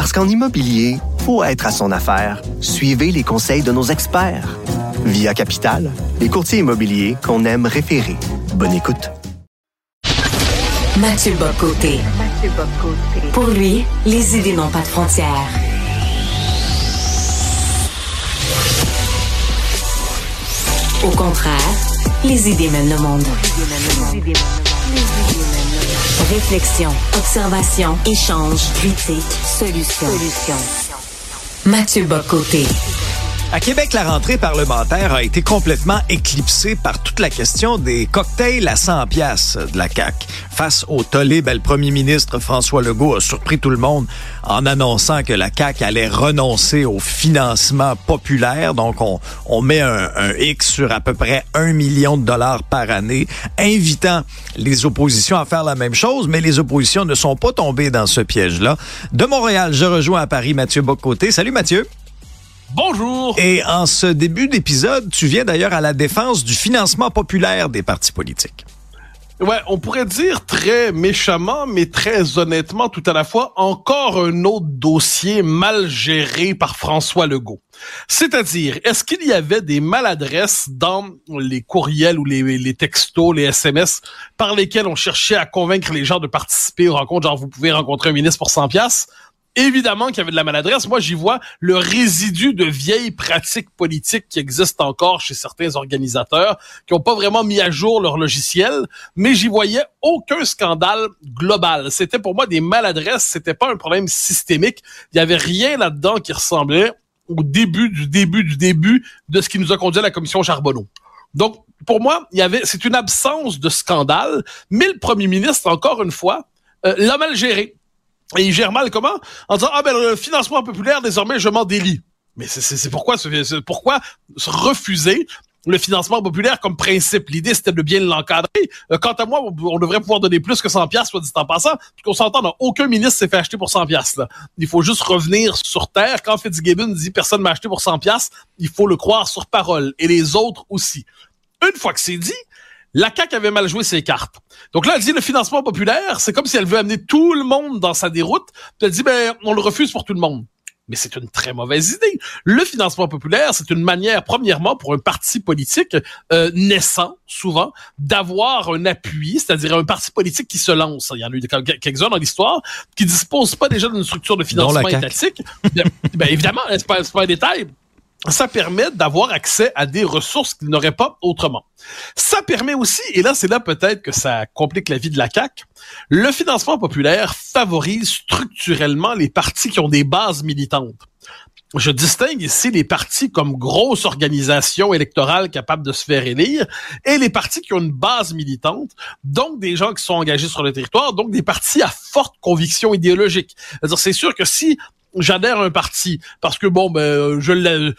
Parce qu'en immobilier, faut être à son affaire. Suivez les conseils de nos experts. Via Capital, les courtiers immobiliers qu'on aime référer. Bonne écoute. Mathieu Bocoté. Pour lui, les idées n'ont pas de frontières. Au contraire, les idées mènent le monde. Réflexion, observation, échange, critique, solution. Solution. Mathieu Bocoté. À Québec, la rentrée parlementaire a été complètement éclipsée par toute la question des cocktails à 100 pièces de la CAC. Face au tollé, ben, le premier ministre François Legault a surpris tout le monde en annonçant que la CAC allait renoncer au financement populaire. Donc, on, on met un, un X sur à peu près un million de dollars par année, invitant les oppositions à faire la même chose, mais les oppositions ne sont pas tombées dans ce piège-là. De Montréal, je rejoins à Paris Mathieu Bocoté. Salut Mathieu. Bonjour. Et en ce début d'épisode, tu viens d'ailleurs à la défense du financement populaire des partis politiques. Ouais, on pourrait dire très méchamment, mais très honnêtement tout à la fois, encore un autre dossier mal géré par François Legault. C'est-à-dire, est-ce qu'il y avait des maladresses dans les courriels ou les, les, textos, les SMS par lesquels on cherchait à convaincre les gens de participer aux rencontres, genre vous pouvez rencontrer un ministre pour 100 pièces Évidemment qu'il y avait de la maladresse. Moi, j'y vois le résidu de vieilles pratiques politiques qui existent encore chez certains organisateurs qui n'ont pas vraiment mis à jour leur logiciel, mais j'y voyais aucun scandale global. C'était pour moi des maladresses, c'était pas un problème systémique. Il y avait rien là-dedans qui ressemblait au début du début du début de ce qui nous a conduit à la commission Charbonneau. Donc, pour moi, il y avait, c'est une absence de scandale, mais le premier ministre, encore une fois, euh, l'a mal géré. Et il gère mal comment? En disant ah ben le financement populaire désormais je m'en délie. Mais c'est pourquoi c'est pourquoi se refuser le financement populaire comme principe? L'idée, c'était de bien l'encadrer. Euh, quant à moi, on devrait pouvoir donner plus que 100 pièces soit dit en passant. Puis qu'on s'entend, aucun ministre s'est fait acheter pour 100 pièces là. Il faut juste revenir sur terre. Quand Fitzgibbon dit personne m'a acheté pour 100 pièces, il faut le croire sur parole. Et les autres aussi. Une fois que c'est dit, la CAQ avait mal joué ses cartes. Donc là, elle dit le financement populaire, c'est comme si elle veut amener tout le monde dans sa déroute. Puis elle dit, ben, on le refuse pour tout le monde. Mais c'est une très mauvaise idée. Le financement populaire, c'est une manière, premièrement, pour un parti politique euh, naissant, souvent, d'avoir un appui, c'est-à-dire un parti politique qui se lance. Il y en a eu quelques-uns dans l'histoire qui disposent pas déjà d'une structure de financement étatique. ben, évidemment, c'est pas, pas un détail ça permet d'avoir accès à des ressources qu'ils n'auraient pas autrement. Ça permet aussi, et là c'est là peut-être que ça complique la vie de la CAC, le financement populaire favorise structurellement les partis qui ont des bases militantes. Je distingue ici les partis comme grosses organisations électorales capables de se faire élire et les partis qui ont une base militante, donc des gens qui sont engagés sur le territoire, donc des partis à forte conviction idéologique. C'est sûr que si j'adhère à un parti parce que bon ben je le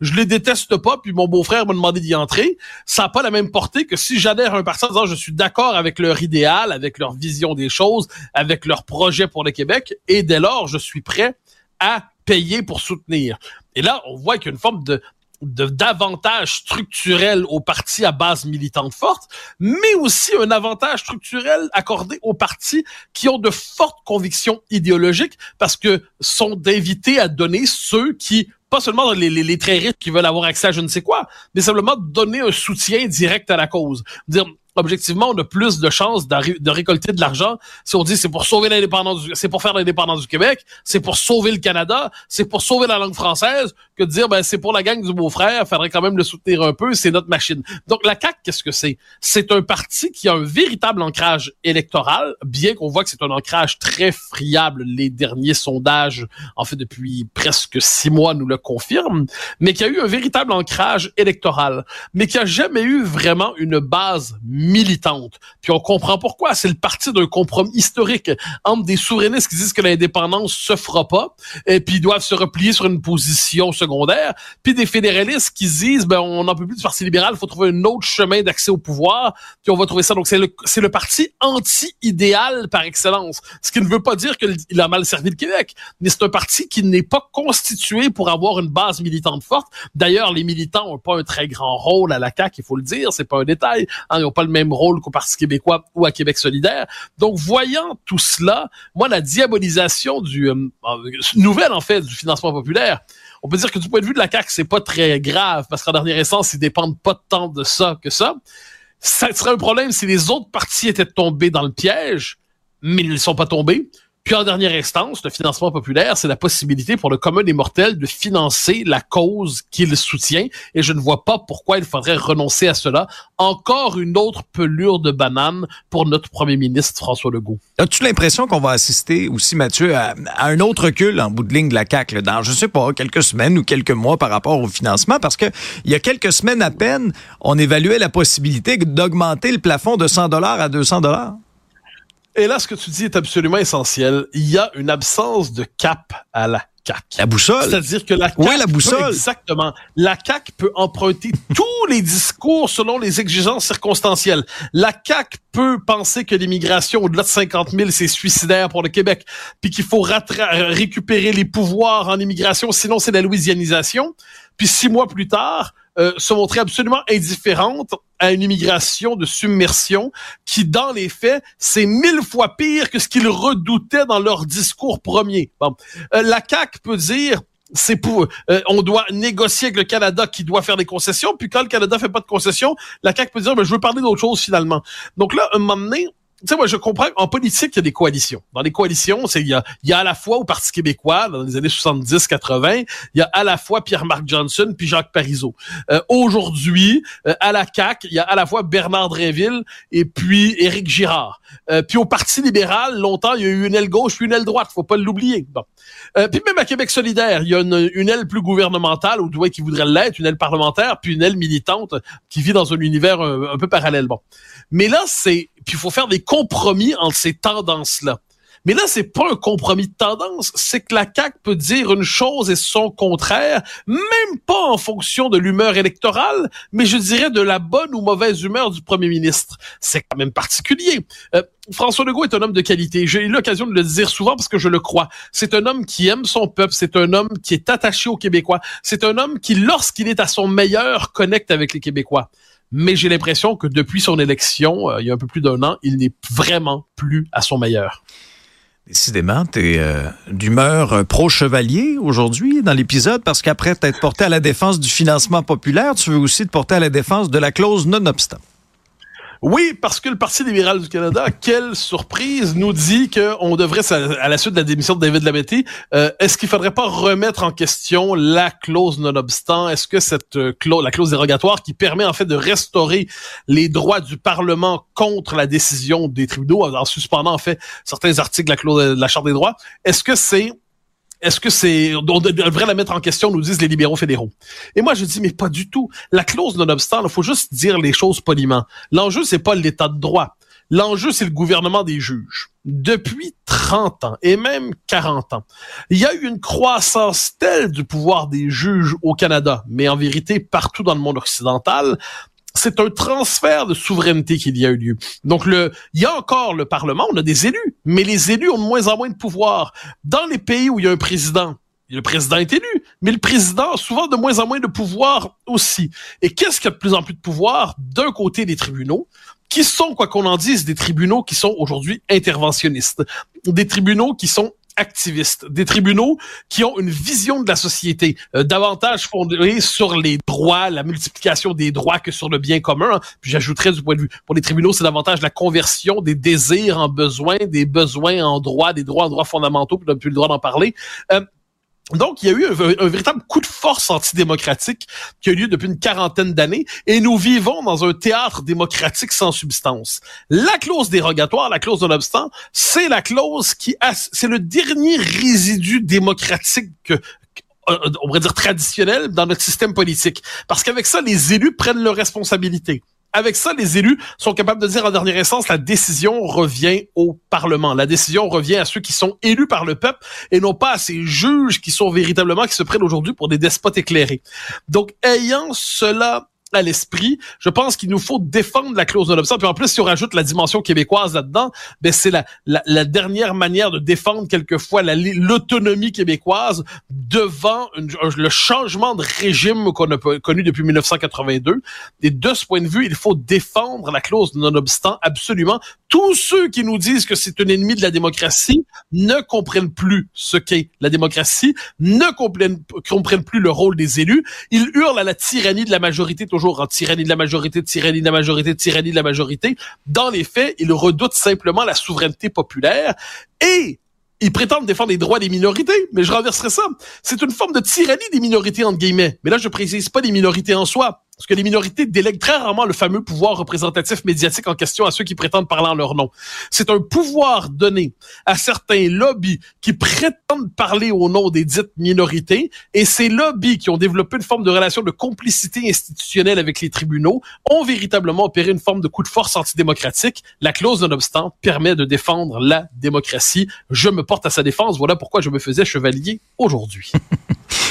je les déteste pas puis mon beau-frère m'a demandé d'y entrer. Ça n'a pas la même portée que si j'adhère à un parti en disant je suis d'accord avec leur idéal avec leur vision des choses avec leur projet pour le Québec et dès lors je suis prêt à payer pour soutenir. Et là on voit qu'il y a une forme de davantage structurel aux partis à base militante forte, mais aussi un avantage structurel accordé aux partis qui ont de fortes convictions idéologiques parce que sont invités à donner ceux qui pas seulement les, les, très riches qui veulent avoir accès à je ne sais quoi, mais simplement donner un soutien direct à la cause. Objectivement, on a plus de chances de récolter de l'argent si on dit c'est pour sauver l'indépendance, c'est pour faire l'indépendance du Québec, c'est pour sauver le Canada, c'est pour sauver la langue française, que de dire ben c'est pour la gang du beau-frère, faudrait quand même le soutenir un peu, c'est notre machine. Donc la CAC, qu'est-ce que c'est? C'est un parti qui a un véritable ancrage électoral, bien qu'on voit que c'est un ancrage très friable. Les derniers sondages, en fait depuis presque six mois, nous le confirment, mais qui a eu un véritable ancrage électoral, mais qui a jamais eu vraiment une base militante. Puis on comprend pourquoi. C'est le parti d'un compromis historique entre des souverainistes qui disent que l'indépendance se fera pas, et puis ils doivent se replier sur une position secondaire, puis des fédéralistes qui disent, ben on n'en peut plus du parti libéral, faut trouver un autre chemin d'accès au pouvoir, puis on va trouver ça. Donc c'est le, c'est le parti anti-idéal par excellence. Ce qui ne veut pas dire qu'il a mal servi le Québec, mais c'est un parti qui n'est pas constitué pour avoir une base militante forte. D'ailleurs, les militants n'ont pas un très grand rôle à la CAQ, il faut le dire, c'est pas un détail. Hein, ils n'ont pas le même rôle qu'au Parti québécois ou à Québec solidaire. Donc, voyant tout cela, moi, la diabolisation du euh, euh, nouvelle en fait du financement populaire, on peut dire que du point de vue de la CAQ, c'est pas très grave parce qu'en dernière essence, ils dépendent pas tant de ça que ça. Ça serait un problème si les autres partis étaient tombés dans le piège, mais ils ne sont pas tombés. Puis en dernière instance, le financement populaire, c'est la possibilité pour le commun des mortels de financer la cause qu'il soutient. Et je ne vois pas pourquoi il faudrait renoncer à cela. Encore une autre pelure de banane pour notre premier ministre François Legault. As-tu l'impression qu'on va assister aussi, Mathieu, à, un autre recul en bout de ligne de la CAQ dans, je sais pas, quelques semaines ou quelques mois par rapport au financement? Parce que il y a quelques semaines à peine, on évaluait la possibilité d'augmenter le plafond de 100 dollars à 200 dollars. Et là, ce que tu dis est absolument essentiel. Il y a une absence de cap à la CAC. La boussole. C'est-à-dire que la CAC ouais, la boussole. exactement. La CAC peut emprunter tous les discours selon les exigences circonstancielles. La CAC peut penser que l'immigration au-delà de 50 000, c'est suicidaire pour le Québec, puis qu'il faut récupérer les pouvoirs en immigration, sinon c'est la louisianisation. Puis six mois plus tard, euh, se montrer absolument indifférente à une immigration de submersion qui, dans les faits, c'est mille fois pire que ce qu'ils redoutaient dans leur discours premier. Bon. Euh, la CAQ peut dire c'est pour euh, on doit négocier avec le Canada qui doit faire des concessions puis quand le Canada fait pas de concessions la CAQ peut dire ben, je veux parler d'autre chose finalement donc là un moment donné tu sais, moi, je comprends en politique, il y a des coalitions. Dans les coalitions, c'est il y a, il y a à la fois au Parti québécois, dans les années 70-80, il y a à la fois Pierre-Marc Johnson puis Jacques Parizeau. Euh, Aujourd'hui, euh, à la CAQ, il y a à la fois Bernard Dréville et puis Éric Girard. Euh, puis au Parti libéral, longtemps, il y a eu une aile gauche puis une aile droite, faut pas l'oublier. Bon. Euh, puis même à Québec solidaire, il y a une, une aile plus gouvernementale, ou du qui voudrait l'être, une aile parlementaire, puis une aile militante qui vit dans un univers un, un peu parallèle. Bon. Mais là, c'est puis il faut faire des compromis entre ces tendances-là. Mais là, c'est pas un compromis de tendance, c'est que la CAQ peut dire une chose et son contraire, même pas en fonction de l'humeur électorale, mais je dirais de la bonne ou mauvaise humeur du premier ministre. C'est quand même particulier. Euh, François Legault est un homme de qualité. J'ai eu l'occasion de le dire souvent parce que je le crois. C'est un homme qui aime son peuple. C'est un homme qui est attaché aux Québécois. C'est un homme qui, lorsqu'il est à son meilleur, connecte avec les Québécois mais j'ai l'impression que depuis son élection, euh, il y a un peu plus d'un an, il n'est vraiment plus à son meilleur. Décidément, tu es euh, d'humeur euh, pro-chevalier aujourd'hui dans l'épisode parce qu'après t'être porté à la défense du financement populaire, tu veux aussi te porter à la défense de la clause non-obstant. Oui, parce que le Parti libéral du Canada, quelle surprise, nous dit qu'on devrait, à la suite de la démission de David Lametti, euh, est-ce qu'il faudrait pas remettre en question la clause non-obstant? Est-ce que cette euh, clause, la clause dérogatoire qui permet en fait de restaurer les droits du Parlement contre la décision des tribunaux, en suspendant en fait certains articles de la, clause, de la Charte des droits, est-ce que c'est est-ce que c'est, on devrait la mettre en question, nous disent les libéraux fédéraux. Et moi, je dis, mais pas du tout. La clause non-obstant, il faut juste dire les choses poliment. L'enjeu, c'est pas l'état de droit. L'enjeu, c'est le gouvernement des juges. Depuis 30 ans et même 40 ans, il y a eu une croissance telle du pouvoir des juges au Canada, mais en vérité partout dans le monde occidental, c'est un transfert de souveraineté qu'il y a eu lieu. Donc, le, il y a encore le Parlement, on a des élus, mais les élus ont de moins en moins de pouvoir. Dans les pays où il y a un président, le président est élu, mais le président a souvent de moins en moins de pouvoir aussi. Et qu'est-ce qu'il y a de plus en plus de pouvoir d'un côté des tribunaux, qui sont, quoi qu'on en dise, des tribunaux qui sont aujourd'hui interventionnistes, des tribunaux qui sont activistes, des tribunaux qui ont une vision de la société euh, davantage fondée sur les droits, la multiplication des droits que sur le bien commun. Puis j'ajouterais du point de vue pour les tribunaux, c'est davantage la conversion des désirs en besoins, des besoins en droits, des droits en droits fondamentaux, puis on n'a plus le droit d'en parler. Euh, donc, il y a eu un, véritable coup de force antidémocratique qui a eu lieu depuis une quarantaine d'années et nous vivons dans un théâtre démocratique sans substance. La clause dérogatoire, la clause non-obstant, c'est la clause qui c'est le dernier résidu démocratique que, euh, on pourrait dire traditionnel dans notre système politique. Parce qu'avec ça, les élus prennent leurs responsabilités avec ça, les élus sont capables de dire en dernière instance, la décision revient au Parlement. La décision revient à ceux qui sont élus par le peuple et non pas à ces juges qui sont véritablement, qui se prennent aujourd'hui pour des despotes éclairés. Donc, ayant cela à l'esprit. Je pense qu'il nous faut défendre la clause de l'obstacle. Puis en plus, si on rajoute la dimension québécoise là-dedans, ben c'est la, la, dernière manière de défendre quelquefois l'autonomie québécoise devant le changement de régime qu'on a connu depuis 1982. Et de ce point de vue, il faut défendre la clause non-obstant absolument. Tous ceux qui nous disent que c'est un ennemi de la démocratie ne comprennent plus ce qu'est la démocratie, ne comprennent, comprennent plus le rôle des élus. Ils hurlent à la tyrannie de la majorité toujours en tyrannie de la majorité, tyrannie de la majorité, tyrannie de la majorité. Dans les faits, ils redoutent simplement la souveraineté populaire et ils prétendent défendre les droits des minorités, mais je renverserai ça. C'est une forme de tyrannie des minorités, entre guillemets. Mais là, je précise pas des minorités en soi. Parce que les minorités délèguent très rarement le fameux pouvoir représentatif médiatique en question à ceux qui prétendent parler en leur nom. C'est un pouvoir donné à certains lobbies qui prétendent parler au nom des dites minorités, et ces lobbies qui ont développé une forme de relation de complicité institutionnelle avec les tribunaux ont véritablement opéré une forme de coup de force antidémocratique. La clause nonobstant permet de défendre la démocratie. Je me porte à sa défense. Voilà pourquoi je me faisais chevalier aujourd'hui.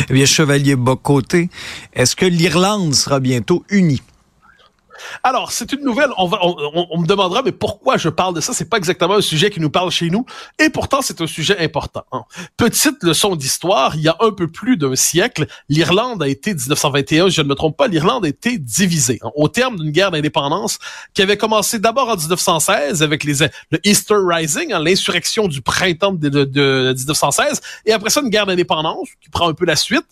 eh bien, chevalier Bocoté, est-ce que l'Irlande sera bientôt unie? Alors, c'est une nouvelle. On, va, on, me demandera, mais pourquoi je parle de ça? C'est pas exactement un sujet qui nous parle chez nous, et pourtant c'est un sujet important. Hein. Petite leçon d'histoire. Il y a un peu plus d'un siècle, l'Irlande a été 1921, je ne me trompe pas, l'Irlande a été divisée hein, au terme d'une guerre d'indépendance qui avait commencé d'abord en 1916 avec les le Easter Rising, hein, l'insurrection du printemps de, de 1916, et après ça une guerre d'indépendance qui prend un peu la suite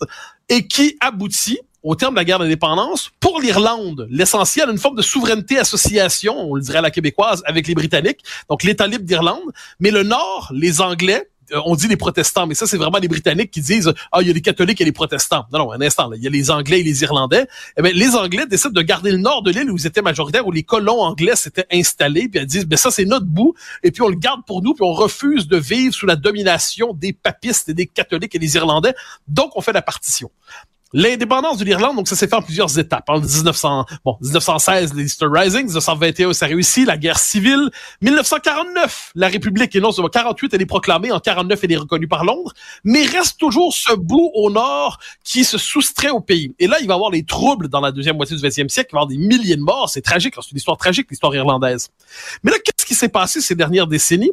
et qui aboutit au terme de la guerre d'indépendance, pour l'Irlande, l'essentiel, une forme de souveraineté association, on le dirait à la québécoise, avec les Britanniques, donc l'État libre d'Irlande, mais le Nord, les Anglais, euh, on dit les protestants, mais ça, c'est vraiment les Britanniques qui disent Ah, il y a les catholiques et les protestants. Non, non, un instant, il y a les Anglais et les Irlandais. Eh bien, les Anglais décident de garder le nord de l'île où ils étaient majoritaires, où les colons anglais s'étaient installés, puis ils disent Ben ça, c'est notre bout, et puis on le garde pour nous, puis on refuse de vivre sous la domination des papistes et des catholiques et des Irlandais. Donc, on fait la partition. L'indépendance de l'Irlande, donc ça s'est fait en plusieurs étapes. En 1900, bon, 1916, l'Easter Rising, 1921, ça réussit, la guerre civile. 1949, la République énonce, 48, elle est proclamée, en 49, elle est reconnue par Londres, mais reste toujours ce bout au nord qui se soustrait au pays. Et là, il va y avoir les troubles dans la deuxième moitié du 20e siècle, il va y avoir des milliers de morts, c'est tragique, c'est une histoire tragique, l'histoire irlandaise. Mais là, qu'est-ce qui s'est passé ces dernières décennies?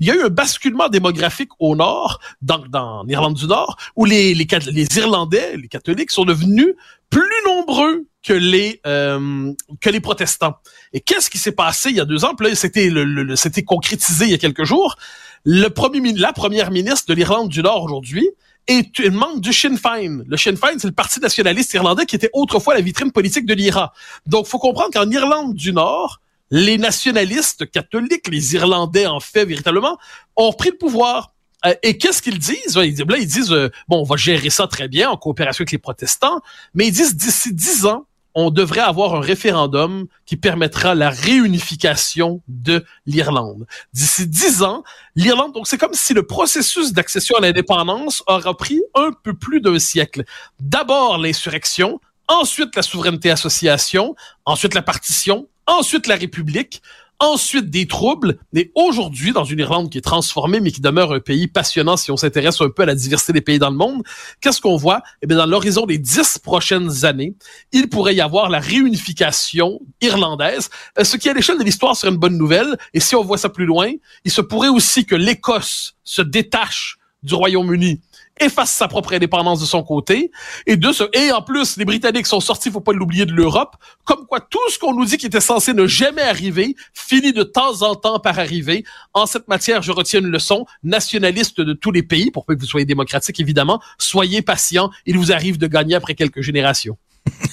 Il y a eu un basculement démographique au nord, dans, dans l'Irlande du Nord, où les, les, les Irlandais, les catholiques, sont devenus plus nombreux que les euh, que les protestants. Et qu'est-ce qui s'est passé il y a deux ans? c'était le, c'était concrétisé il y a quelques jours. Le premier, la première ministre de l'Irlande du Nord aujourd'hui est une membre du Sinn Féin. Le Sinn Féin, c'est le parti nationaliste irlandais qui était autrefois la vitrine politique de l'IRA. Donc, faut comprendre qu'en Irlande du Nord, les nationalistes catholiques, les Irlandais en fait véritablement, ont pris le pouvoir. Euh, et qu'est-ce qu'ils disent? Là, ils disent, euh, bon, on va gérer ça très bien en coopération avec les protestants, mais ils disent d'ici dix ans, on devrait avoir un référendum qui permettra la réunification de l'Irlande. D'ici dix ans, l'Irlande, donc c'est comme si le processus d'accession à l'indépendance aura pris un peu plus d'un siècle. D'abord l'insurrection, ensuite la souveraineté association, ensuite la partition, ensuite la République, ensuite des troubles, et aujourd'hui, dans une Irlande qui est transformée, mais qui demeure un pays passionnant si on s'intéresse un peu à la diversité des pays dans le monde, qu'est-ce qu'on voit? Eh bien, dans l'horizon des dix prochaines années, il pourrait y avoir la réunification irlandaise, euh, ce qui, à l'échelle de l'histoire, serait une bonne nouvelle. Et si on voit ça plus loin, il se pourrait aussi que l'Écosse se détache du Royaume-Uni efface sa propre indépendance de son côté. Et de ce, et en plus, les Britanniques sont sortis, faut pas l'oublier, de l'Europe. Comme quoi, tout ce qu'on nous dit qui était censé ne jamais arriver, finit de temps en temps par arriver. En cette matière, je retiens une leçon nationaliste de tous les pays, pour peu que vous soyez démocratique, évidemment. Soyez patient. Il vous arrive de gagner après quelques générations.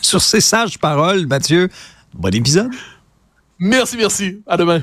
Sur ces sages paroles, Mathieu, bon épisode. Merci, merci. À demain.